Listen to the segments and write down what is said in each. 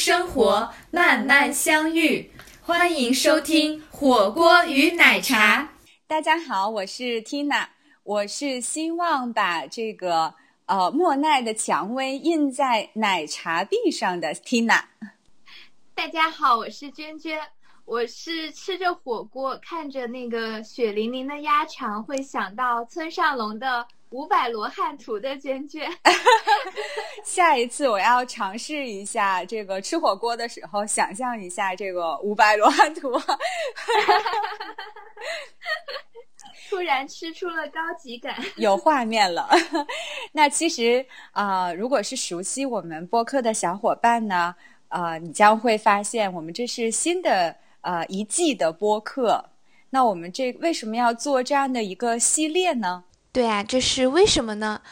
生活，慢慢相遇。欢迎收听火锅与奶茶。大家好，我是 Tina，我是希望把这个呃莫奈的蔷薇印在奶茶壁上的 Tina。大家好，我是娟娟，我是吃着火锅，看着那个血淋淋的鸭肠，会想到村上龙的。五百罗汉图的娟娟，下一次我要尝试一下这个吃火锅的时候，想象一下这个五百罗汉图，突然吃出了高级感，有画面了。那其实啊，如果是熟悉我们播客的小伙伴呢，呃，你将会发现我们这是新的呃一季的播客。那我们这为什么要做这样的一个系列呢？对啊，这是为什么呢？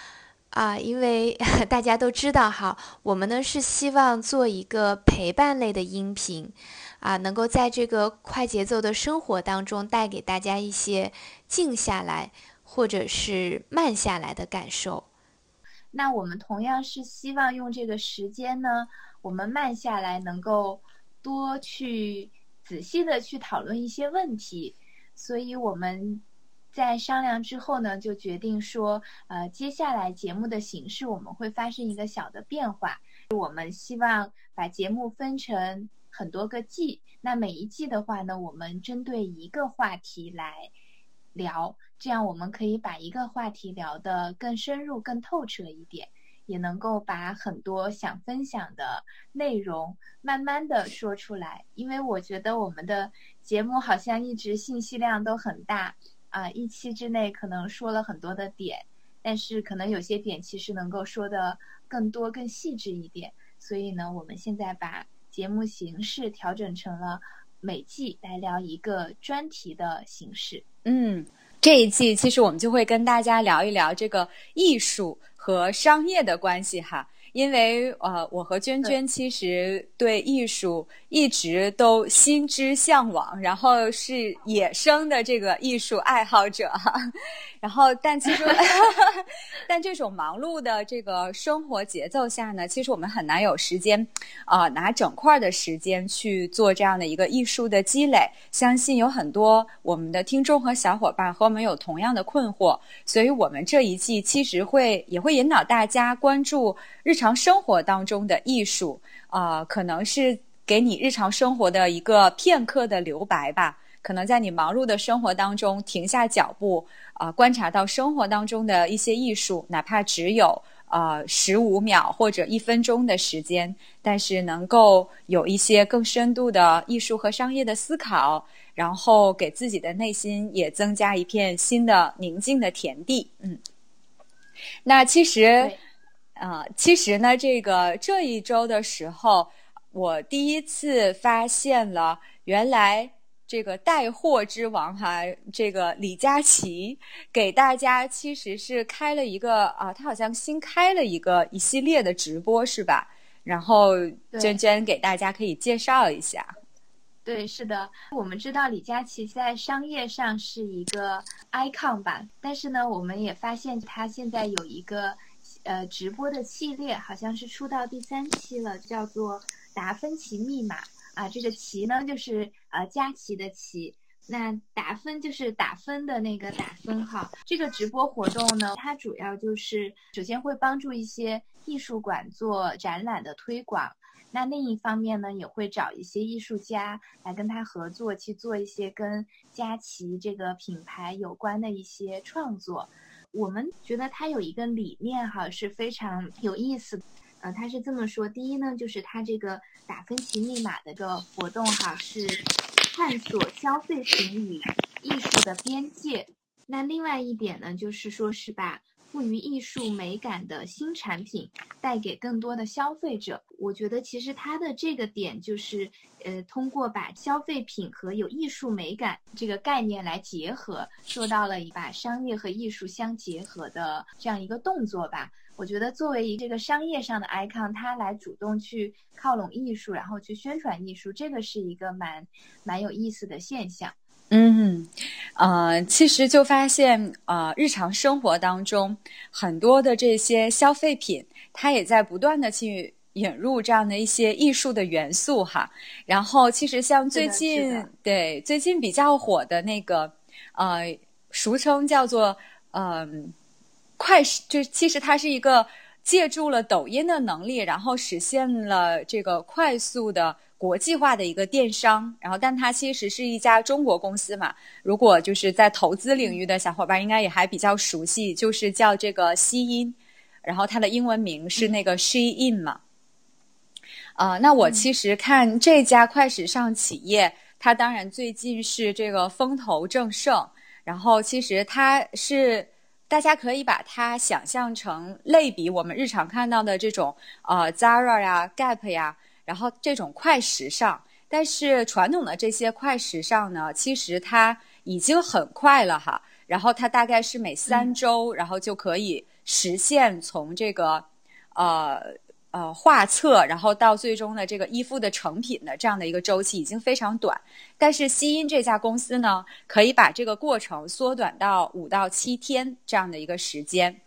啊，因为 大家都知道哈，我们呢是希望做一个陪伴类的音频，啊，能够在这个快节奏的生活当中带给大家一些静下来或者是慢下来的感受。那我们同样是希望用这个时间呢，我们慢下来，能够多去仔细的去讨论一些问题，所以我们。在商量之后呢，就决定说，呃，接下来节目的形式我们会发生一个小的变化。我们希望把节目分成很多个季，那每一季的话呢，我们针对一个话题来聊，这样我们可以把一个话题聊得更深入、更透彻一点，也能够把很多想分享的内容慢慢的说出来。因为我觉得我们的节目好像一直信息量都很大。啊，一期之内可能说了很多的点，但是可能有些点其实能够说的更多、更细致一点。所以呢，我们现在把节目形式调整成了每季来聊一个专题的形式。嗯，这一季其实我们就会跟大家聊一聊这个艺术和商业的关系哈。因为呃，我和娟娟其实对艺术一直都心之向往，然后是野生的这个艺术爱好者哈。然后，但其实，但这种忙碌的这个生活节奏下呢，其实我们很难有时间啊，拿整块的时间去做这样的一个艺术的积累。相信有很多我们的听众和小伙伴和我们有同样的困惑，所以我们这一季其实会也会引导大家关注日常生活当中的艺术啊，可能是给你日常生活的一个片刻的留白吧。可能在你忙碌的生活当中停下脚步。啊，观察到生活当中的一些艺术，哪怕只有呃十五秒或者一分钟的时间，但是能够有一些更深度的艺术和商业的思考，然后给自己的内心也增加一片新的宁静的田地。嗯，那其实，啊，其实呢，这个这一周的时候，我第一次发现了原来。这个带货之王哈，这个李佳琦给大家其实是开了一个啊，他好像新开了一个一系列的直播是吧？然后娟娟给大家可以介绍一下。对，是的，我们知道李佳琦在商业上是一个 icon 吧，但是呢，我们也发现他现在有一个呃直播的系列，好像是出到第三期了，叫做达芬奇密码。啊，这个奇呢，就是呃佳琪的奇，那打分就是打分的那个打分哈。这个直播活动呢，它主要就是首先会帮助一些艺术馆做展览的推广，那另一方面呢，也会找一些艺术家来跟他合作，去做一些跟佳琪这个品牌有关的一些创作。我们觉得它有一个理念哈，是非常有意思。呃，他是这么说：第一呢，就是他这个达芬奇密码的这个活动哈，是探索消费品与艺术的边界。那另外一点呢，就是说是把赋予艺术美感的新产品带给更多的消费者。我觉得其实它的这个点就是，呃，通过把消费品和有艺术美感这个概念来结合，做到了一把商业和艺术相结合的这样一个动作吧。我觉得作为一这个商业上的 icon，他来主动去靠拢艺术，然后去宣传艺术，这个是一个蛮蛮有意思的现象。嗯，呃，其实就发现，呃，日常生活当中很多的这些消费品，它也在不断的去。引入这样的一些艺术的元素哈。然后其实像最近对最近比较火的那个呃，俗称叫做嗯快，就其实它是一个借助了抖音的能力，然后实现了这个快速的。国际化的一个电商，然后但它其实是一家中国公司嘛。如果就是在投资领域的小伙伴，应该也还比较熟悉，就是叫这个西音，然后它的英文名是那个 Shein 嘛。啊，那我其实看这家快时尚企业，它当然最近是这个风头正盛，然后其实它是大家可以把它想象成类比我们日常看到的这种呃 Zara 呀、Gap 呀。然后这种快时尚，但是传统的这些快时尚呢，其实它已经很快了哈。然后它大概是每三周，然后就可以实现从这个呃呃画册，然后到最终的这个衣服的成品的这样的一个周期已经非常短。但是西音这家公司呢，可以把这个过程缩短到五到七天这样的一个时间。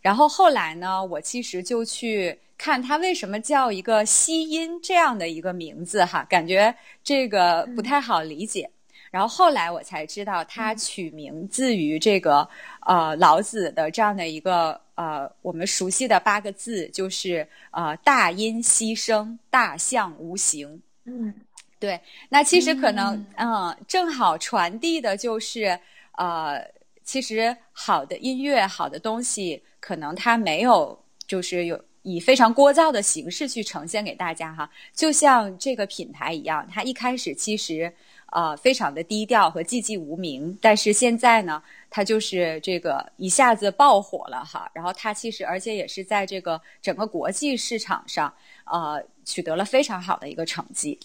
然后后来呢，我其实就去。看它为什么叫一个西音这样的一个名字哈，感觉这个不太好理解。然后后来我才知道，它取名自于这个呃老子的这样的一个呃我们熟悉的八个字，就是呃大音希声，大象无形。嗯，对。那其实可能嗯正好传递的就是呃其实好的音乐、好的东西，可能它没有就是有。以非常聒噪的形式去呈现给大家哈，就像这个品牌一样，它一开始其实呃非常的低调和寂寂无名，但是现在呢，它就是这个一下子爆火了哈。然后它其实而且也是在这个整个国际市场上呃取得了非常好的一个成绩。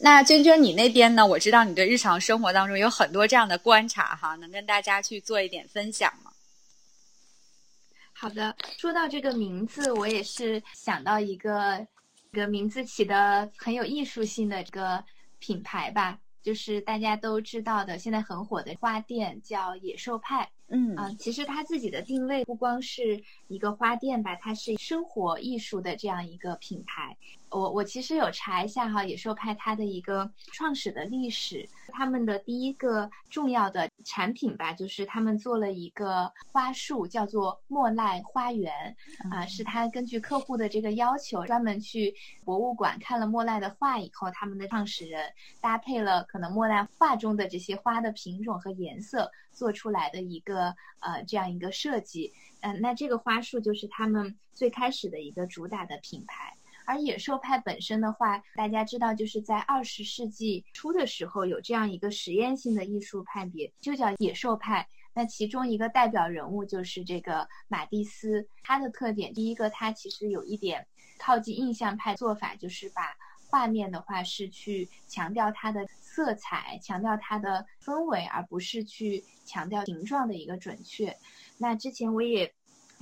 那娟娟你那边呢？我知道你对日常生活当中有很多这样的观察哈，能跟大家去做一点分享吗？好的，说到这个名字，我也是想到一个，一个名字起的很有艺术性的这个品牌吧，就是大家都知道的，现在很火的花店叫野兽派。嗯。啊，其实他自己的定位不光是一个花店吧，它是生活艺术的这样一个品牌。我我其实有查一下哈，野兽派它的一个创始的历史，他们的第一个重要的产品吧，就是他们做了一个花束，叫做莫奈花园，啊，是他根据客户的这个要求，专门去博物馆看了莫奈的画以后，他们的创始人搭配了可能莫奈画中的这些花的品种和颜色，做出来的一个呃这样一个设计，嗯，那这个花束就是他们最开始的一个主打的品牌。而野兽派本身的话，大家知道，就是在二十世纪初的时候，有这样一个实验性的艺术派别，就叫野兽派。那其中一个代表人物就是这个马蒂斯。他的特点，第一个，他其实有一点靠近印象派做法，就是把画面的话是去强调它的色彩，强调它的氛围，而不是去强调形状的一个准确。那之前我也。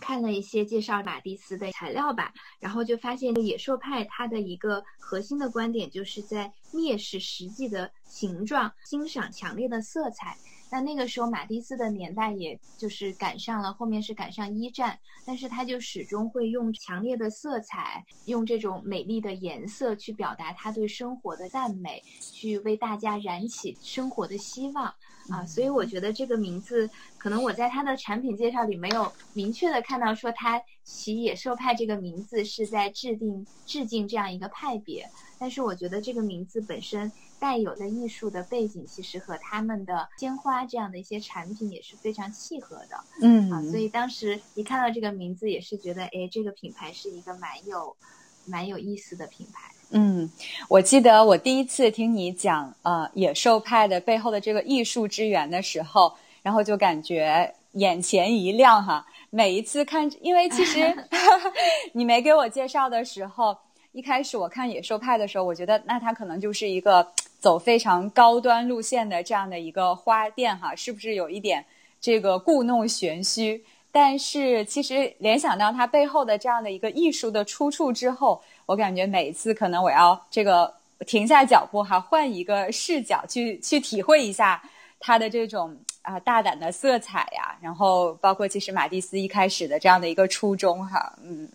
看了一些介绍马蒂斯的材料吧，然后就发现野兽派它的一个核心的观点就是在蔑视实际的形状，欣赏强烈的色彩。那那个时候马蒂斯的年代也就是赶上了，后面是赶上一战，但是他就始终会用强烈的色彩，用这种美丽的颜色去表达他对生活的赞美，去为大家燃起生活的希望。啊，所以我觉得这个名字，可能我在它的产品介绍里没有明确的看到说它起野兽派这个名字是在制定致敬这样一个派别，但是我觉得这个名字本身带有的艺术的背景，其实和他们的鲜花这样的一些产品也是非常契合的。嗯，啊，所以当时一看到这个名字，也是觉得，哎，这个品牌是一个蛮有蛮有意思的品牌。嗯，我记得我第一次听你讲呃野兽派的背后的这个艺术之源的时候，然后就感觉眼前一亮哈。每一次看，因为其实 你没给我介绍的时候，一开始我看野兽派的时候，我觉得那它可能就是一个走非常高端路线的这样的一个花店哈，是不是有一点这个故弄玄虚？但是其实联想到它背后的这样的一个艺术的出处之后。我感觉每一次可能我要这个停下脚步哈，换一个视角去去体会一下它的这种啊大胆的色彩呀，然后包括其实马蒂斯一开始的这样的一个初衷哈，嗯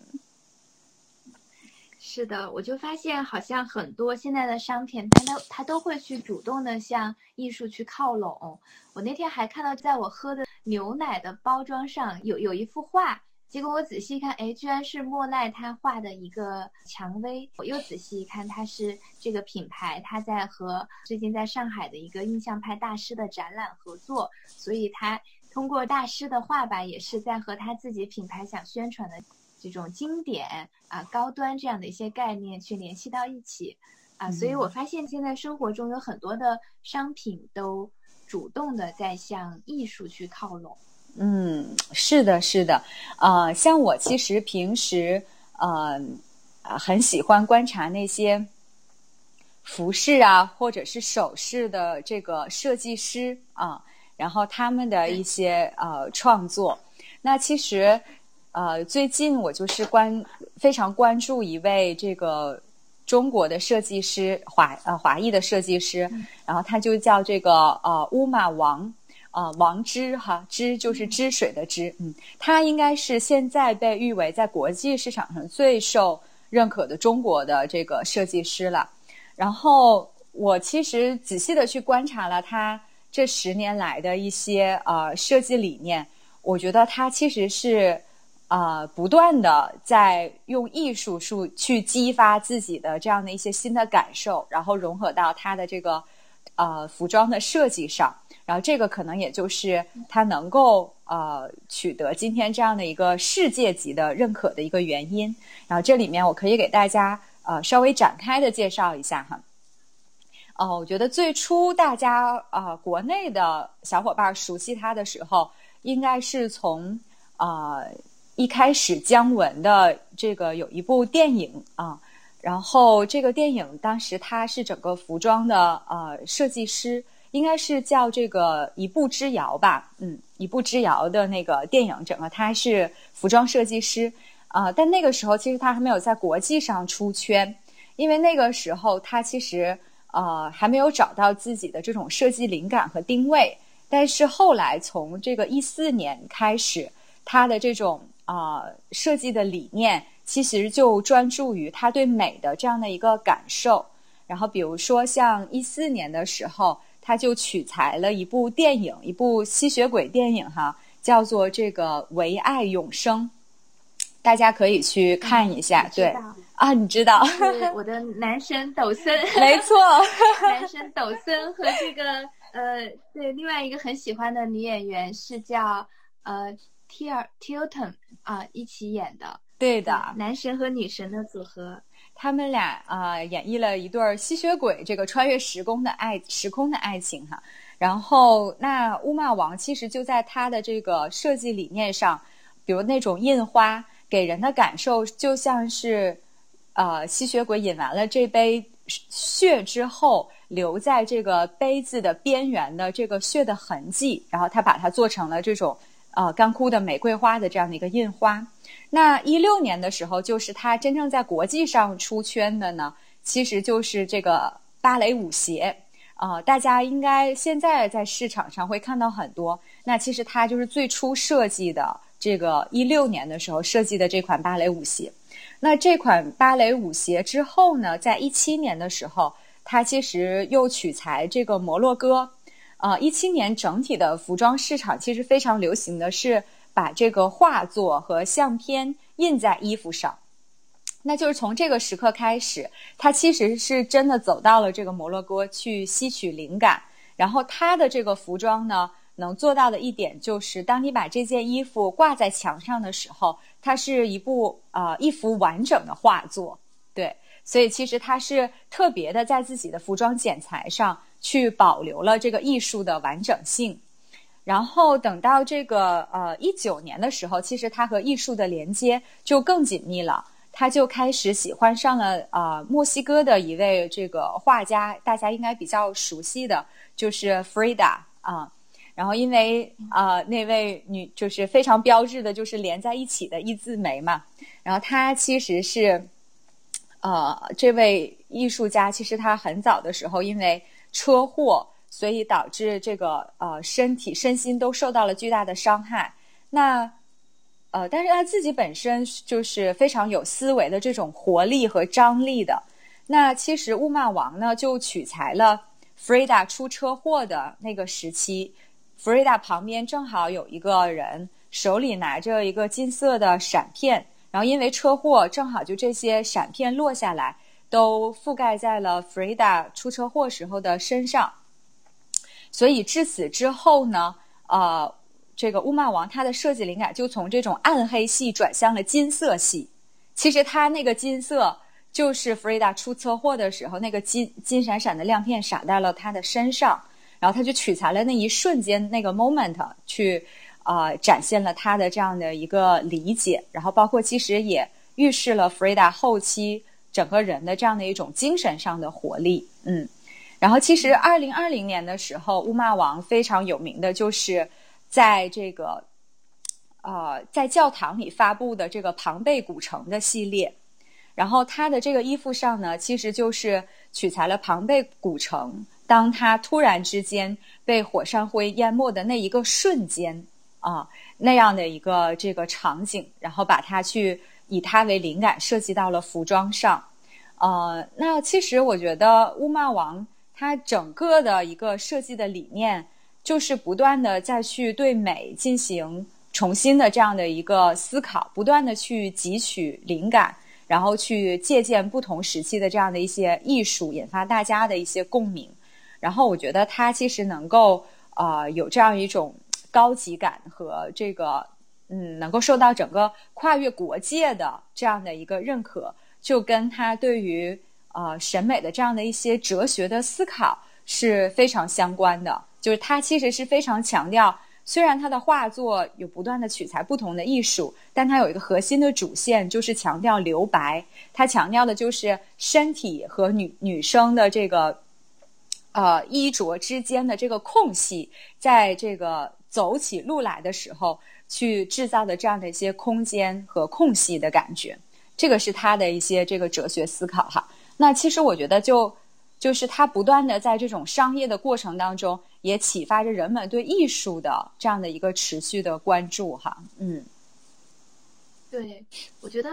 是的，我就发现好像很多现在的商品，它都它都会去主动的向艺术去靠拢。我那天还看到，在我喝的牛奶的包装上有有一幅画，结果我仔细一看，哎，居然是莫奈他画的一个蔷薇。我又仔细一看，它是这个品牌，它在和最近在上海的一个印象派大师的展览合作，所以他通过大师的画吧，也是在和他自己品牌想宣传的。这种经典啊、高端这样的一些概念去联系到一起啊，所以我发现现在生活中有很多的商品都主动的在向艺术去靠拢。嗯，是的，是的，呃，像我其实平时呃很喜欢观察那些服饰啊，或者是首饰的这个设计师啊，然后他们的一些呃创作。那其实。呃，最近我就是关非常关注一位这个中国的设计师，华呃华裔的设计师，然后他就叫这个呃乌马王，呃王之哈之就是之水的之，嗯，他应该是现在被誉为在国际市场上最受认可的中国的这个设计师了。然后我其实仔细的去观察了他这十年来的一些呃设计理念，我觉得他其实是。啊，不断的在用艺术术去激发自己的这样的一些新的感受，然后融合到他的这个呃服装的设计上，然后这个可能也就是他能够呃取得今天这样的一个世界级的认可的一个原因。然后这里面我可以给大家呃稍微展开的介绍一下哈。哦，我觉得最初大家啊国内的小伙伴熟悉他的时候，应该是从啊。一开始姜文的这个有一部电影啊，然后这个电影当时他是整个服装的呃设计师，应该是叫这个《一步之遥》吧，嗯，《一步之遥》的那个电影，整个他是服装设计师啊，但那个时候其实他还没有在国际上出圈，因为那个时候他其实呃还没有找到自己的这种设计灵感和定位，但是后来从这个一四年开始，他的这种。啊，设计的理念其实就专注于他对美的这样的一个感受。然后，比如说像一四年的时候，他就取材了一部电影，一部吸血鬼电影，哈，叫做这个《唯爱永生》，大家可以去看一下。对啊，你知道？我的男神抖森，没错，男神抖森和这个呃，对，另外一个很喜欢的女演员是叫呃。T 尔 Tilton 啊，一起演的，对的，男神和女神的组合，他们俩啊演绎了一对吸血鬼这个穿越时空的爱时空的爱情哈。然后那乌玛王其实就在他的这个设计理念上，比如那种印花给人的感受就像是，呃，吸血鬼饮完了这杯血之后留在这个杯子的边缘的这个血的痕迹，然后他把它做成了这种。呃，干枯的玫瑰花的这样的一个印花。那一六年的时候，就是它真正在国际上出圈的呢，其实就是这个芭蕾舞鞋。啊，大家应该现在在市场上会看到很多。那其实它就是最初设计的这个一六年的时候设计的这款芭蕾舞鞋。那这款芭蕾舞鞋之后呢，在一七年的时候，它其实又取材这个摩洛哥。啊，一七年整体的服装市场其实非常流行的是把这个画作和相片印在衣服上，那就是从这个时刻开始，他其实是真的走到了这个摩洛哥去吸取灵感。然后他的这个服装呢，能做到的一点就是，当你把这件衣服挂在墙上的时候，它是一部啊一幅完整的画作。对，所以其实他是特别的在自己的服装剪裁上。去保留了这个艺术的完整性，然后等到这个呃一九年的时候，其实他和艺术的连接就更紧密了。他就开始喜欢上了啊墨西哥的一位这个画家，大家应该比较熟悉的就是 Frida 啊。然后因为啊那位女就是非常标志的，就是连在一起的一字眉嘛。然后他其实是呃这位艺术家，其实他很早的时候因为车祸，所以导致这个呃身体身心都受到了巨大的伤害。那呃，但是他自己本身就是非常有思维的这种活力和张力的。那其实雾骂王呢，就取材了弗瑞达出车祸的那个时期，弗瑞达旁边正好有一个人手里拿着一个金色的闪片，然后因为车祸正好就这些闪片落下来，都覆盖在了弗瑞达出车祸时候的身上。所以至此之后呢，呃，这个乌骂王它的设计灵感就从这种暗黑系转向了金色系。其实它那个金色就是弗瑞达出车祸的时候那个金金闪闪的亮片洒在了他的身上，然后他就取材了那一瞬间那个 moment 去，呃，展现了他的这样的一个理解，然后包括其实也预示了弗瑞达后期整个人的这样的一种精神上的活力，嗯。然后，其实二零二零年的时候，乌玛王非常有名的就是在这个，呃，在教堂里发布的这个庞贝古城的系列。然后，他的这个衣服上呢，其实就是取材了庞贝古城，当他突然之间被火山灰淹没的那一个瞬间啊，那样的一个这个场景，然后把它去以它为灵感设计到了服装上。呃，那其实我觉得乌骂王。它整个的一个设计的理念，就是不断的再去对美进行重新的这样的一个思考，不断的去汲取灵感，然后去借鉴不同时期的这样的一些艺术，引发大家的一些共鸣。然后我觉得它其实能够呃有这样一种高级感和这个嗯能够受到整个跨越国界的这样的一个认可，就跟他对于。呃，审美的这样的一些哲学的思考是非常相关的。就是他其实是非常强调，虽然他的画作有不断的取材不同的艺术，但他有一个核心的主线，就是强调留白。他强调的就是身体和女女生的这个呃衣着之间的这个空隙，在这个走起路来的时候去制造的这样的一些空间和空隙的感觉。这个是他的一些这个哲学思考哈。那其实我觉得，就就是他不断的在这种商业的过程当中，也启发着人们对艺术的这样的一个持续的关注，哈，嗯，对，我觉得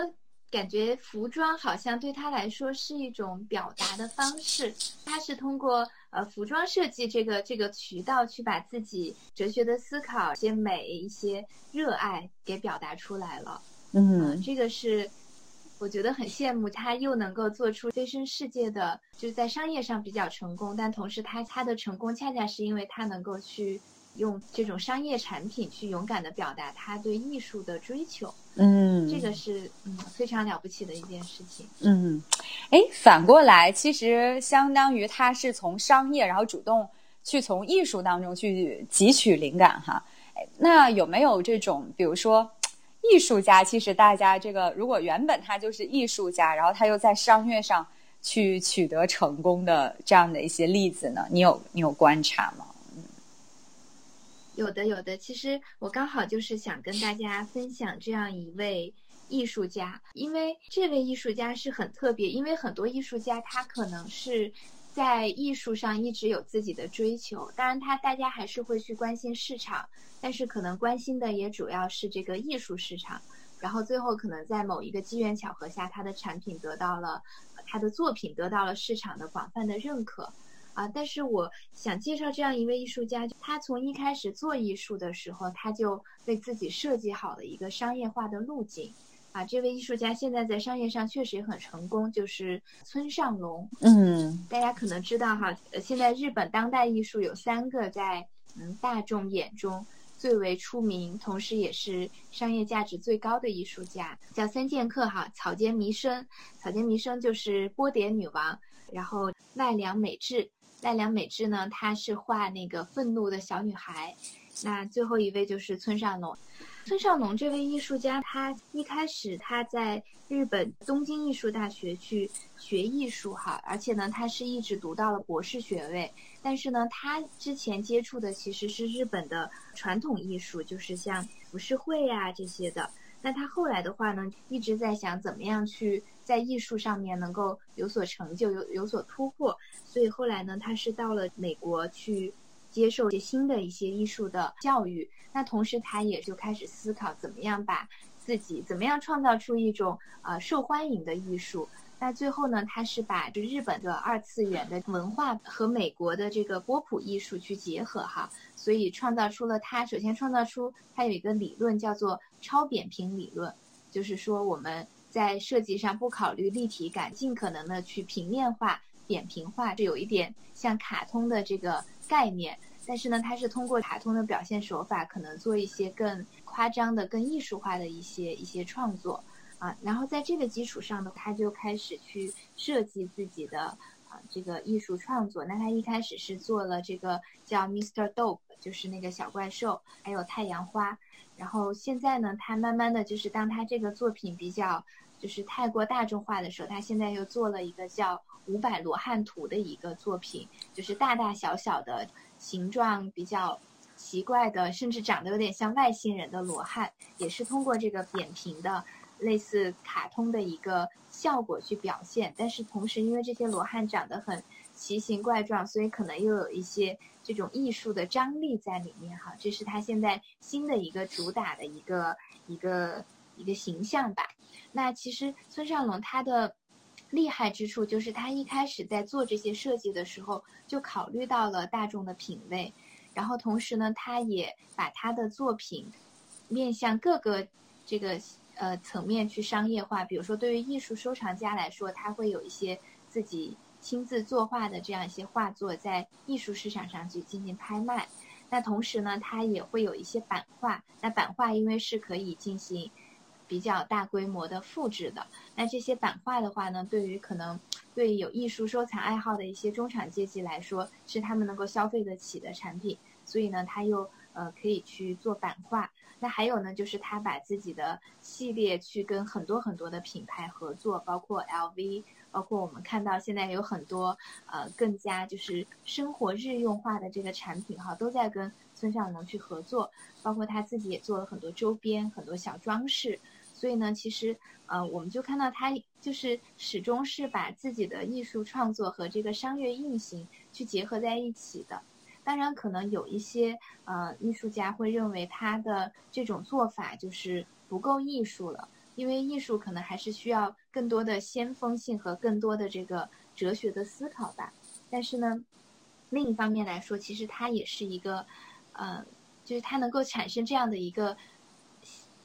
感觉服装好像对他来说是一种表达的方式，他是通过呃服装设计这个这个渠道去把自己哲学的思考、一些美、一些热爱给表达出来了，嗯，这个是。我觉得很羡慕他，又能够做出飞升世界的，就是在商业上比较成功，但同时他他的成功恰恰是因为他能够去用这种商业产品去勇敢的表达他对艺术的追求。嗯，这个是嗯非常了不起的一件事情。嗯，哎，反过来，其实相当于他是从商业，然后主动去从艺术当中去汲取灵感哈。那有没有这种，比如说？艺术家其实大家这个，如果原本他就是艺术家，然后他又在商业上去取得成功的这样的一些例子呢？你有你有观察吗？有的有的，其实我刚好就是想跟大家分享这样一位艺术家，因为这位艺术家是很特别，因为很多艺术家他可能是。在艺术上一直有自己的追求，当然他大家还是会去关心市场，但是可能关心的也主要是这个艺术市场，然后最后可能在某一个机缘巧合下，他的产品得到了，他的作品得到了市场的广泛的认可，啊，但是我想介绍这样一位艺术家，他从一开始做艺术的时候，他就为自己设计好了一个商业化的路径。啊，这位艺术家现在在商业上确实也很成功，就是村上隆。嗯，大家可能知道哈，呃，现在日本当代艺术有三个在嗯大众眼中最为出名，同时也是商业价值最高的艺术家，叫三剑客哈。草间弥生，草间弥生就是波点女王，然后奈良美智，奈良美智呢，她是画那个愤怒的小女孩，那最后一位就是村上隆。村上隆这位艺术家，他一开始他在日本东京艺术大学去学艺术哈，而且呢，他是一直读到了博士学位。但是呢，他之前接触的其实是日本的传统艺术，就是像浮世绘呀这些的。那他后来的话呢，一直在想怎么样去在艺术上面能够有所成就、有有所突破。所以后来呢，他是到了美国去接受一些新的一些艺术的教育。那同时他也就开始思考怎么样把自己怎么样创造出一种呃受欢迎的艺术。那最后呢，他是把就日本的二次元的文化和美国的这个波普艺术去结合哈，所以创造出了他首先创造出他有一个理论叫做超扁平理论，就是说我们在设计上不考虑立体感，尽可能的去平面化、扁平化，这有一点像卡通的这个概念，但是呢，它是通过卡通的表现手法，可能做一些更夸张的、更艺术化的一些一些创作。啊，然后在这个基础上呢，他就开始去设计自己的啊这个艺术创作。那他一开始是做了这个叫 Mr. Dope，就是那个小怪兽，还有太阳花。然后现在呢，他慢慢的就是当他这个作品比较就是太过大众化的时候，他现在又做了一个叫五百罗汉图的一个作品，就是大大小小的形状比较奇怪的，甚至长得有点像外星人的罗汉，也是通过这个扁平的。类似卡通的一个效果去表现，但是同时因为这些罗汉长得很奇形怪状，所以可能又有一些这种艺术的张力在里面哈。这是他现在新的一个主打的一个一个一个形象吧。那其实村上龙他的厉害之处就是他一开始在做这些设计的时候就考虑到了大众的品味，然后同时呢，他也把他的作品面向各个这个。呃，层面去商业化，比如说对于艺术收藏家来说，他会有一些自己亲自作画的这样一些画作在艺术市场上去进行拍卖。那同时呢，他也会有一些版画。那版画因为是可以进行比较大规模的复制的，那这些版画的话呢，对于可能对有艺术收藏爱好的一些中产阶级来说，是他们能够消费得起的产品。所以呢，他又呃可以去做版画。那还有呢，就是他把自己的系列去跟很多很多的品牌合作，包括 LV，包括我们看到现在有很多呃更加就是生活日用化的这个产品哈，都在跟村上隆去合作，包括他自己也做了很多周边、很多小装饰。所以呢，其实呃我们就看到他就是始终是把自己的艺术创作和这个商业运行去结合在一起的。当然，可能有一些呃艺术家会认为他的这种做法就是不够艺术了，因为艺术可能还是需要更多的先锋性和更多的这个哲学的思考吧。但是呢，另一方面来说，其实它也是一个，呃，就是它能够产生这样的一个，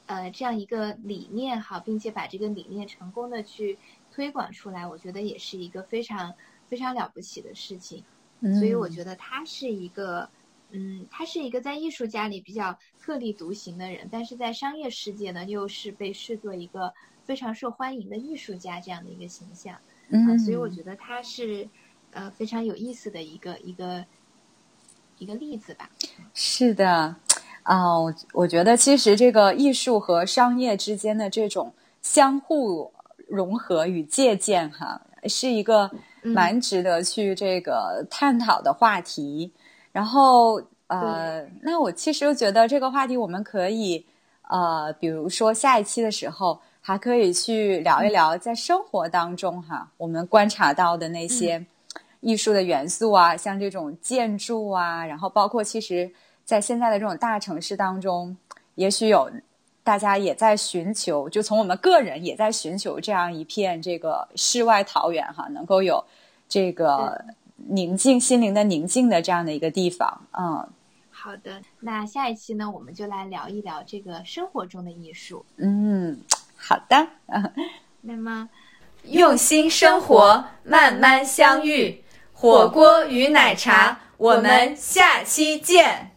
呃，这样一个理念哈，并且把这个理念成功的去推广出来，我觉得也是一个非常非常了不起的事情。所以我觉得他是一个，嗯，他是一个在艺术家里比较特立独行的人，但是在商业世界呢，又是被视作一个非常受欢迎的艺术家这样的一个形象。嗯，所以我觉得他是，呃，非常有意思的一个一个一个例子吧。是的，啊，我我觉得其实这个艺术和商业之间的这种相互融合与借鉴，哈，是一个。蛮值得去这个探讨的话题，然后呃，那我其实觉得这个话题我们可以呃，比如说下一期的时候还可以去聊一聊在生活当中哈，我们观察到的那些艺术的元素啊，像这种建筑啊，然后包括其实在现在的这种大城市当中，也许有。大家也在寻求，就从我们个人也在寻求这样一片这个世外桃源哈，能够有这个宁静心灵的宁静的这样的一个地方。嗯，好的，那下一期呢，我们就来聊一聊这个生活中的艺术。嗯，好的。那么，用心生活，慢慢相遇，火锅与奶茶，我们下期见。